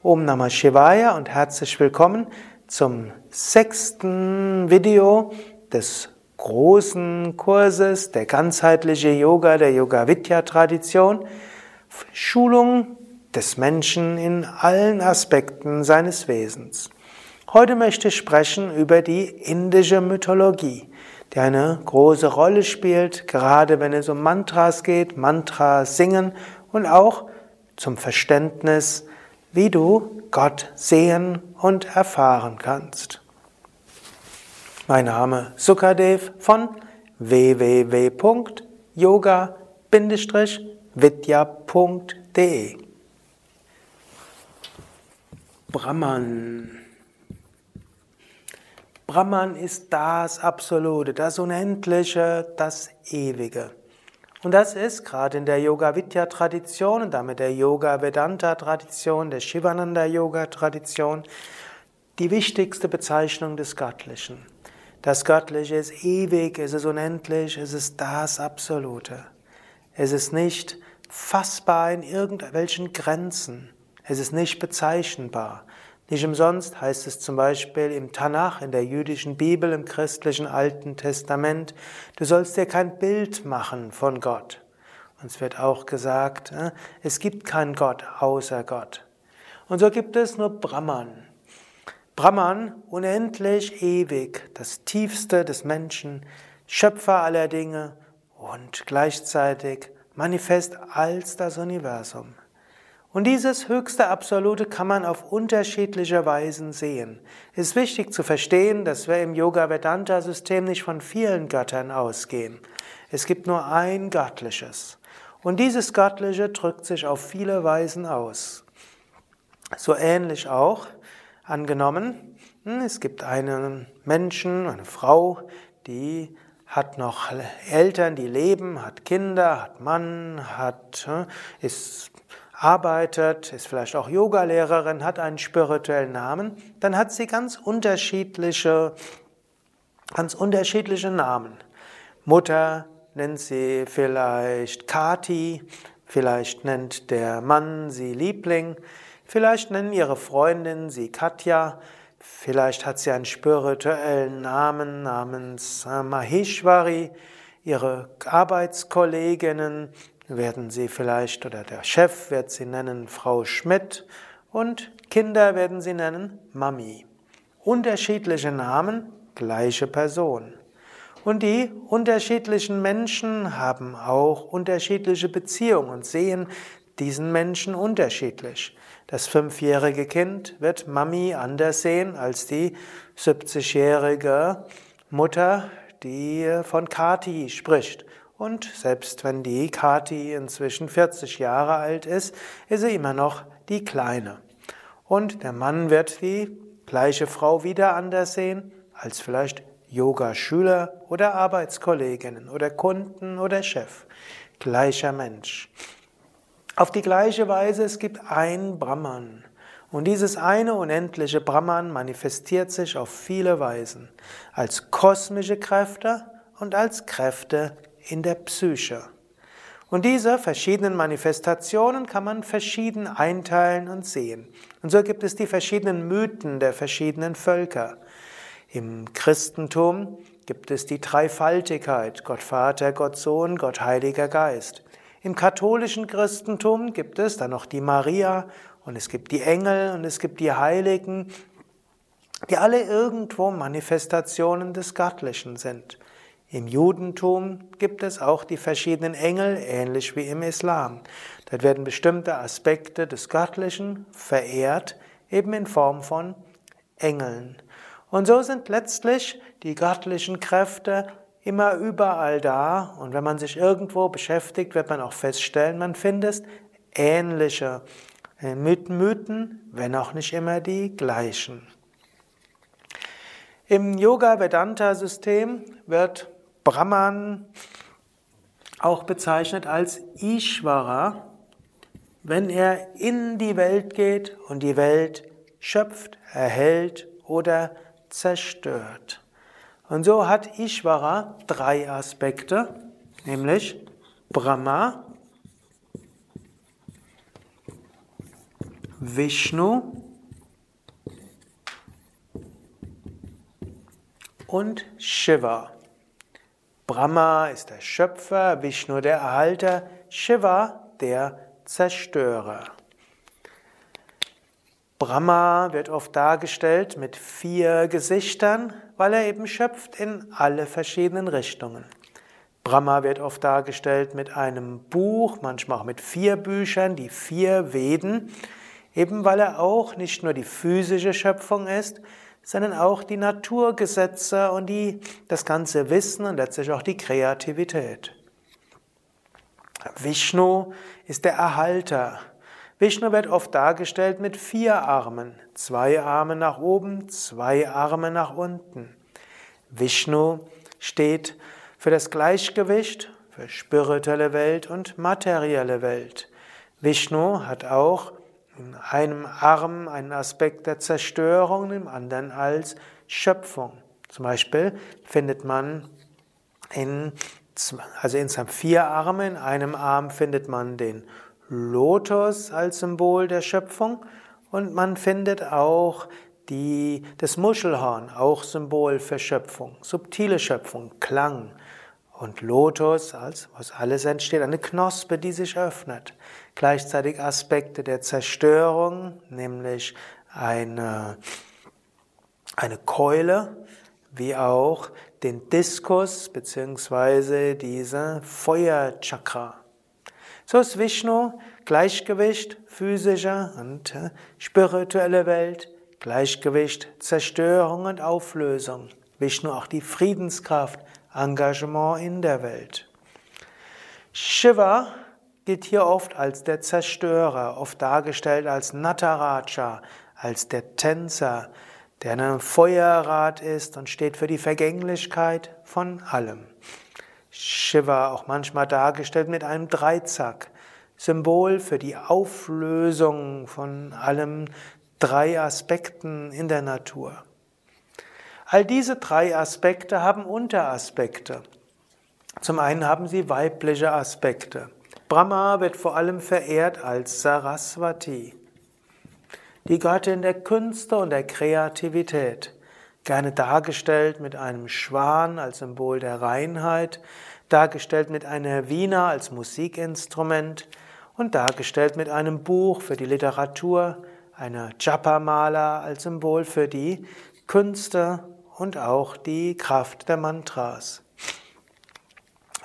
Om Namah Shivaya und herzlich willkommen zum sechsten Video des großen Kurses der ganzheitliche Yoga der Yoga Vidya Tradition, Schulung des Menschen in allen Aspekten seines Wesens. Heute möchte ich sprechen über die indische Mythologie, die eine große Rolle spielt, gerade wenn es um Mantras geht, Mantras singen und auch zum Verständnis wie du Gott sehen und erfahren kannst. Mein Name Sukadev von www.yoga-vidya.de Brahman Brahman ist das Absolute, das Unendliche, das Ewige. Und das ist gerade in der Yoga Vidya Tradition und damit der Yoga Vedanta Tradition, der Shivananda Yoga Tradition die wichtigste Bezeichnung des Göttlichen. Das Göttliche ist ewig, es ist unendlich, es ist das Absolute. Es ist nicht fassbar in irgendwelchen Grenzen. Es ist nicht bezeichnbar. Nicht umsonst heißt es zum Beispiel im Tanach, in der jüdischen Bibel, im christlichen Alten Testament, du sollst dir kein Bild machen von Gott. Und es wird auch gesagt, äh, es gibt keinen Gott außer Gott. Und so gibt es nur Brahman. Brahman, unendlich ewig, das tiefste des Menschen, Schöpfer aller Dinge und gleichzeitig manifest als das Universum. Und dieses höchste Absolute kann man auf unterschiedliche Weisen sehen. Es ist wichtig zu verstehen, dass wir im Yoga-Vedanta-System nicht von vielen Göttern ausgehen. Es gibt nur ein Göttliches. Und dieses Göttliche drückt sich auf viele Weisen aus. So ähnlich auch, angenommen, hm, es gibt einen Menschen, eine Frau, die hat noch Eltern, die leben, hat Kinder, hat Mann, hat, hm, ist arbeitet, ist vielleicht auch Yogalehrerin, hat einen spirituellen Namen, dann hat sie ganz unterschiedliche, ganz unterschiedliche Namen. Mutter nennt sie vielleicht Kati, vielleicht nennt der Mann sie Liebling, vielleicht nennen ihre Freundinnen sie Katja, vielleicht hat sie einen spirituellen Namen namens Maheshwari, ihre Arbeitskolleginnen werden sie vielleicht, oder der Chef wird sie nennen Frau Schmidt und Kinder werden sie nennen Mami. Unterschiedliche Namen, gleiche Person. Und die unterschiedlichen Menschen haben auch unterschiedliche Beziehungen und sehen diesen Menschen unterschiedlich. Das fünfjährige Kind wird Mami anders sehen als die 70-jährige Mutter, die von Kati spricht. Und selbst wenn die Kati inzwischen 40 Jahre alt ist, ist sie immer noch die Kleine. Und der Mann wird die gleiche Frau wieder anders sehen als vielleicht Yoga-Schüler oder Arbeitskolleginnen oder Kunden oder Chef. Gleicher Mensch. Auf die gleiche Weise, es gibt ein Brahman. Und dieses eine unendliche Brahman manifestiert sich auf viele Weisen. Als kosmische Kräfte und als Kräfte in der Psyche. Und diese verschiedenen Manifestationen kann man verschieden einteilen und sehen. Und so gibt es die verschiedenen Mythen der verschiedenen Völker. Im Christentum gibt es die Dreifaltigkeit, Gott Vater, Gott Sohn, Gott Heiliger Geist. Im katholischen Christentum gibt es dann noch die Maria und es gibt die Engel und es gibt die Heiligen, die alle irgendwo Manifestationen des Göttlichen sind. Im Judentum gibt es auch die verschiedenen Engel, ähnlich wie im Islam. Dort werden bestimmte Aspekte des Göttlichen verehrt, eben in Form von Engeln. Und so sind letztlich die göttlichen Kräfte immer überall da. Und wenn man sich irgendwo beschäftigt, wird man auch feststellen, man findet ähnliche äh, Mythen, wenn auch nicht immer die gleichen. Im Yoga-Vedanta-System wird Brahman auch bezeichnet als Ishvara, wenn er in die Welt geht und die Welt schöpft, erhält oder zerstört. Und so hat Ishvara drei Aspekte, nämlich Brahma, Vishnu und Shiva. Brahma ist der Schöpfer, Vishnu der Erhalter, Shiva der Zerstörer. Brahma wird oft dargestellt mit vier Gesichtern, weil er eben schöpft in alle verschiedenen Richtungen. Brahma wird oft dargestellt mit einem Buch, manchmal auch mit vier Büchern, die vier Veden, eben weil er auch nicht nur die physische Schöpfung ist, sondern auch die Naturgesetze und die, das ganze Wissen und letztlich auch die Kreativität. Vishnu ist der Erhalter. Vishnu wird oft dargestellt mit vier Armen, zwei Arme nach oben, zwei Arme nach unten. Vishnu steht für das Gleichgewicht, für spirituelle Welt und materielle Welt. Vishnu hat auch in einem Arm einen Aspekt der Zerstörung, im anderen als Schöpfung. Zum Beispiel findet man in, also insgesamt vier Arme, in einem Arm findet man den Lotus als Symbol der Schöpfung und man findet auch die, das Muschelhorn, auch Symbol für Schöpfung, subtile Schöpfung, Klang. Und Lotus, als was alles entsteht, eine Knospe, die sich öffnet. Gleichzeitig Aspekte der Zerstörung, nämlich eine, eine Keule, wie auch den Diskus beziehungsweise diese Feuerchakra. So ist Vishnu Gleichgewicht, physische und äh, spirituelle Welt, Gleichgewicht, Zerstörung und Auflösung. Vishnu auch die Friedenskraft, Engagement in der Welt. Shiva gilt hier oft als der Zerstörer, oft dargestellt als Nataraja, als der Tänzer, der in einem Feuerrad ist und steht für die Vergänglichkeit von allem. Shiva auch manchmal dargestellt mit einem Dreizack, Symbol für die Auflösung von allem drei Aspekten in der Natur. All diese drei Aspekte haben Unteraspekte. Zum einen haben sie weibliche Aspekte. Brahma wird vor allem verehrt als Saraswati, die Göttin der Künste und der Kreativität gerne dargestellt mit einem Schwan als Symbol der Reinheit, dargestellt mit einer Wiener als Musikinstrument und dargestellt mit einem Buch für die Literatur, einer Japa-Mala als Symbol für die Künste und auch die Kraft der Mantras.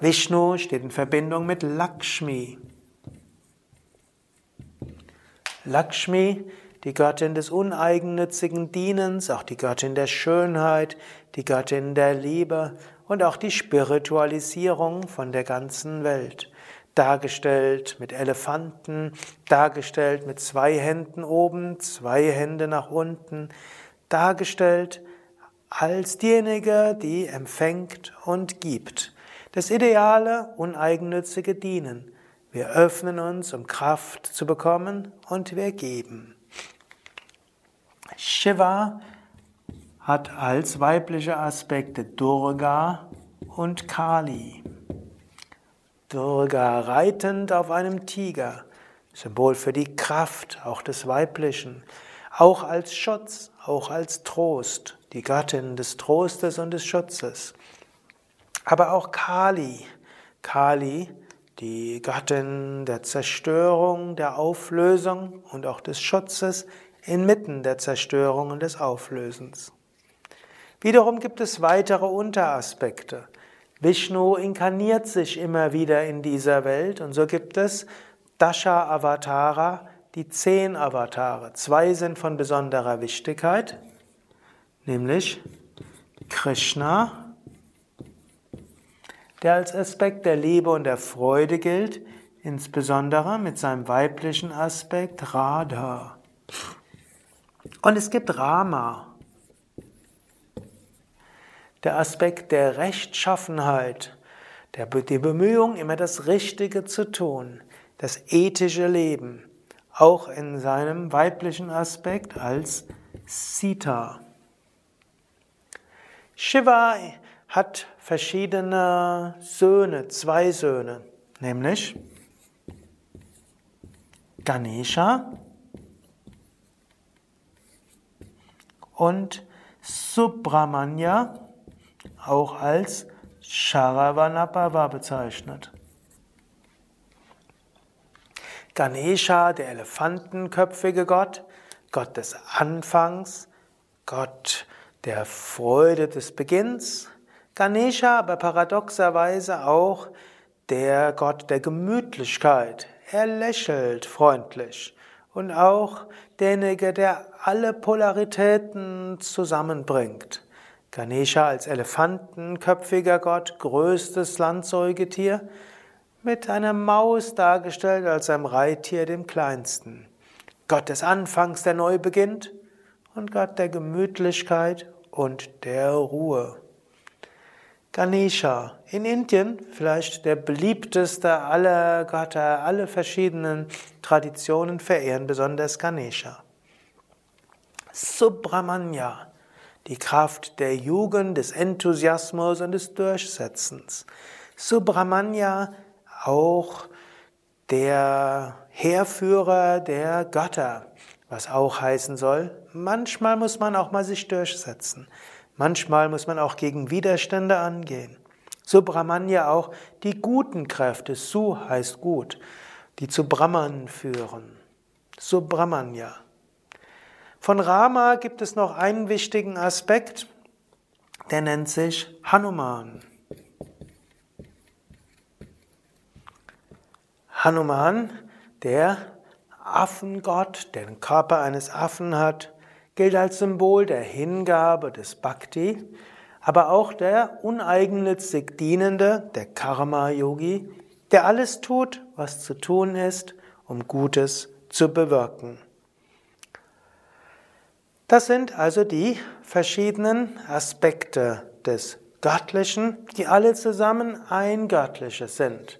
Vishnu steht in Verbindung mit Lakshmi. Lakshmi die Göttin des uneigennützigen Dienens, auch die Göttin der Schönheit, die Göttin der Liebe und auch die Spiritualisierung von der ganzen Welt. Dargestellt mit Elefanten, dargestellt mit zwei Händen oben, zwei Hände nach unten, dargestellt als diejenige, die empfängt und gibt. Das ideale, uneigennützige Dienen. Wir öffnen uns, um Kraft zu bekommen und wir geben. Shiva hat als weibliche Aspekte Durga und Kali. Durga reitend auf einem Tiger, Symbol für die Kraft, auch des Weiblichen, auch als Schutz, auch als Trost, die Gattin des Trostes und des Schutzes. Aber auch Kali, Kali, die Gattin der Zerstörung, der Auflösung und auch des Schutzes, inmitten der Zerstörung und des Auflösens. Wiederum gibt es weitere Unteraspekte. Vishnu inkarniert sich immer wieder in dieser Welt und so gibt es Dasha Avatara, die zehn Avatare. Zwei sind von besonderer Wichtigkeit, nämlich Krishna, der als Aspekt der Liebe und der Freude gilt, insbesondere mit seinem weiblichen Aspekt Radha. Und es gibt Rama, der Aspekt der Rechtschaffenheit, der, die Bemühung, immer das Richtige zu tun, das ethische Leben, auch in seinem weiblichen Aspekt als Sita. Shiva hat verschiedene Söhne, zwei Söhne, nämlich Ganesha und Subramanya auch als Sharavanabhava bezeichnet. Ganesha, der elefantenköpfige Gott, Gott des Anfangs, Gott der Freude des Beginns, Ganesha aber paradoxerweise auch der Gott der Gemütlichkeit. Er lächelt freundlich und auch derjenige, der alle Polaritäten zusammenbringt. Ganesha als elefantenköpfiger Gott, größtes Landsäugetier, mit einer Maus dargestellt als einem Reittier, dem kleinsten. Gott des Anfangs, der neu beginnt, und Gott der Gemütlichkeit und der Ruhe. Ganesha in Indien, vielleicht der beliebteste aller Götter, alle verschiedenen Traditionen verehren besonders Ganesha. Subramanya, die Kraft der Jugend, des Enthusiasmus und des Durchsetzens. Subramanya, auch der Heerführer der Götter, was auch heißen soll, manchmal muss man auch mal sich durchsetzen. Manchmal muss man auch gegen Widerstände angehen. Subramanya auch die guten Kräfte, Su heißt gut, die zu Brahman führen. Subramanya. Von Rama gibt es noch einen wichtigen Aspekt, der nennt sich Hanuman. Hanuman, der Affengott, der den Körper eines Affen hat, gilt als Symbol der Hingabe des Bhakti, aber auch der uneigennützig Dienende, der Karma-Yogi, der alles tut, was zu tun ist, um Gutes zu bewirken. Das sind also die verschiedenen Aspekte des Göttlichen, die alle zusammen ein Göttliches sind.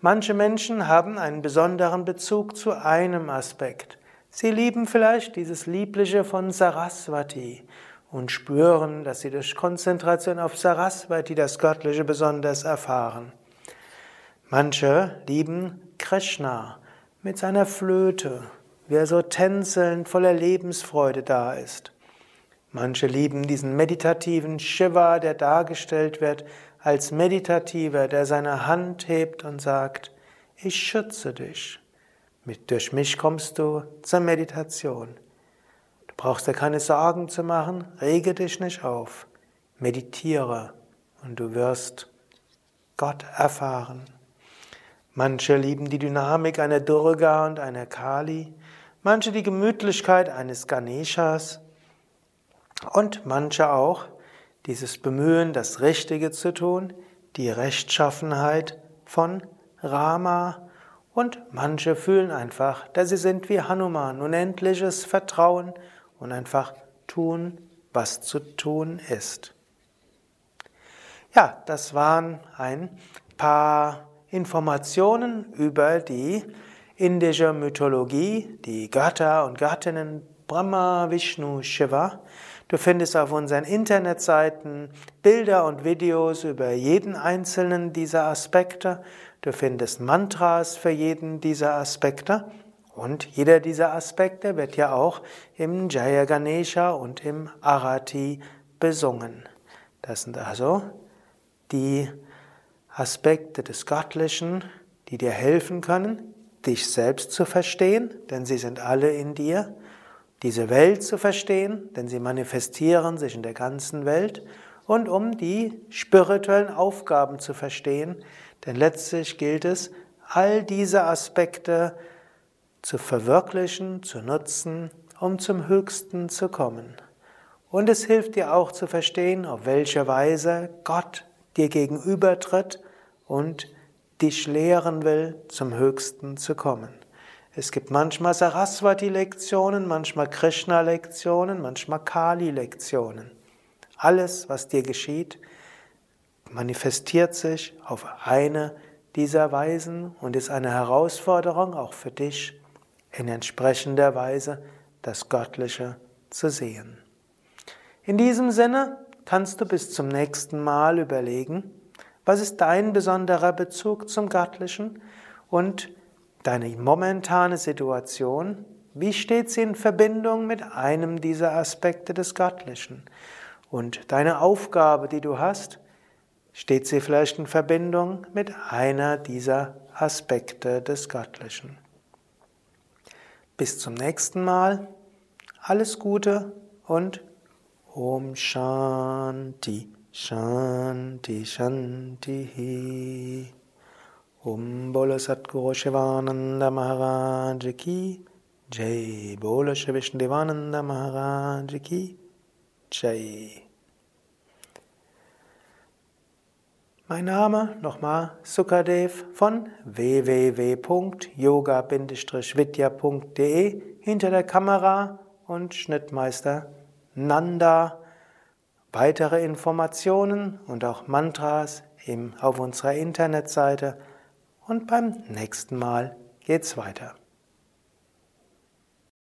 Manche Menschen haben einen besonderen Bezug zu einem Aspekt. Sie lieben vielleicht dieses Liebliche von Saraswati und spüren, dass sie durch Konzentration auf Saraswati das Göttliche besonders erfahren. Manche lieben Krishna mit seiner Flöte, wie er so tänzelnd voller Lebensfreude da ist. Manche lieben diesen meditativen Shiva, der dargestellt wird als Meditativer, der seine Hand hebt und sagt, ich schütze dich. Mit, durch mich kommst du zur Meditation. Du brauchst dir keine Sorgen zu machen, rege dich nicht auf, meditiere und du wirst Gott erfahren. Manche lieben die Dynamik einer Durga und einer Kali, manche die Gemütlichkeit eines Ganeshas und manche auch dieses Bemühen, das Richtige zu tun, die Rechtschaffenheit von Rama und manche fühlen einfach, dass sie sind wie Hanuman, unendliches Vertrauen und einfach tun, was zu tun ist. Ja, das waren ein paar Informationen über die indische Mythologie, die Götter und Göttinnen Brahma, Vishnu, Shiva. Du findest auf unseren Internetseiten Bilder und Videos über jeden einzelnen dieser Aspekte. Du findest Mantras für jeden dieser Aspekte. Und jeder dieser Aspekte wird ja auch im Jaya Ganesha und im Arati besungen. Das sind also die Aspekte des Göttlichen, die dir helfen können, dich selbst zu verstehen, denn sie sind alle in dir, diese Welt zu verstehen, denn sie manifestieren sich in der ganzen Welt, und um die spirituellen Aufgaben zu verstehen, denn letztlich gilt es, all diese Aspekte zu verwirklichen, zu nutzen, um zum Höchsten zu kommen. Und es hilft dir auch zu verstehen, auf welche Weise Gott dir gegenübertritt und dich lehren will, zum Höchsten zu kommen. Es gibt manchmal Saraswati-Lektionen, manchmal Krishna-Lektionen, manchmal Kali-Lektionen. Alles, was dir geschieht, manifestiert sich auf eine dieser Weisen und ist eine Herausforderung auch für dich, in entsprechender Weise das Göttliche zu sehen. In diesem Sinne kannst du bis zum nächsten Mal überlegen, was ist dein besonderer Bezug zum Göttlichen und deine momentane Situation, Wie steht sie in Verbindung mit einem dieser Aspekte des Göttlichen? Und deine Aufgabe, die du hast, steht sie vielleicht in Verbindung mit einer dieser Aspekte des Göttlichen. Bis zum nächsten Mal. Alles Gute und Om Shanti, Shanti, Shanti. Om Bolo Satguru Shivananda Maharaj Ki Jai. Bolo Shri Vishnudevananda Maharaj Ki Jai. Mein Name nochmal Sukadev von www.yoga-vidya.de hinter der Kamera und Schnittmeister Nanda. Weitere Informationen und auch Mantras auf unserer Internetseite und beim nächsten Mal geht's weiter.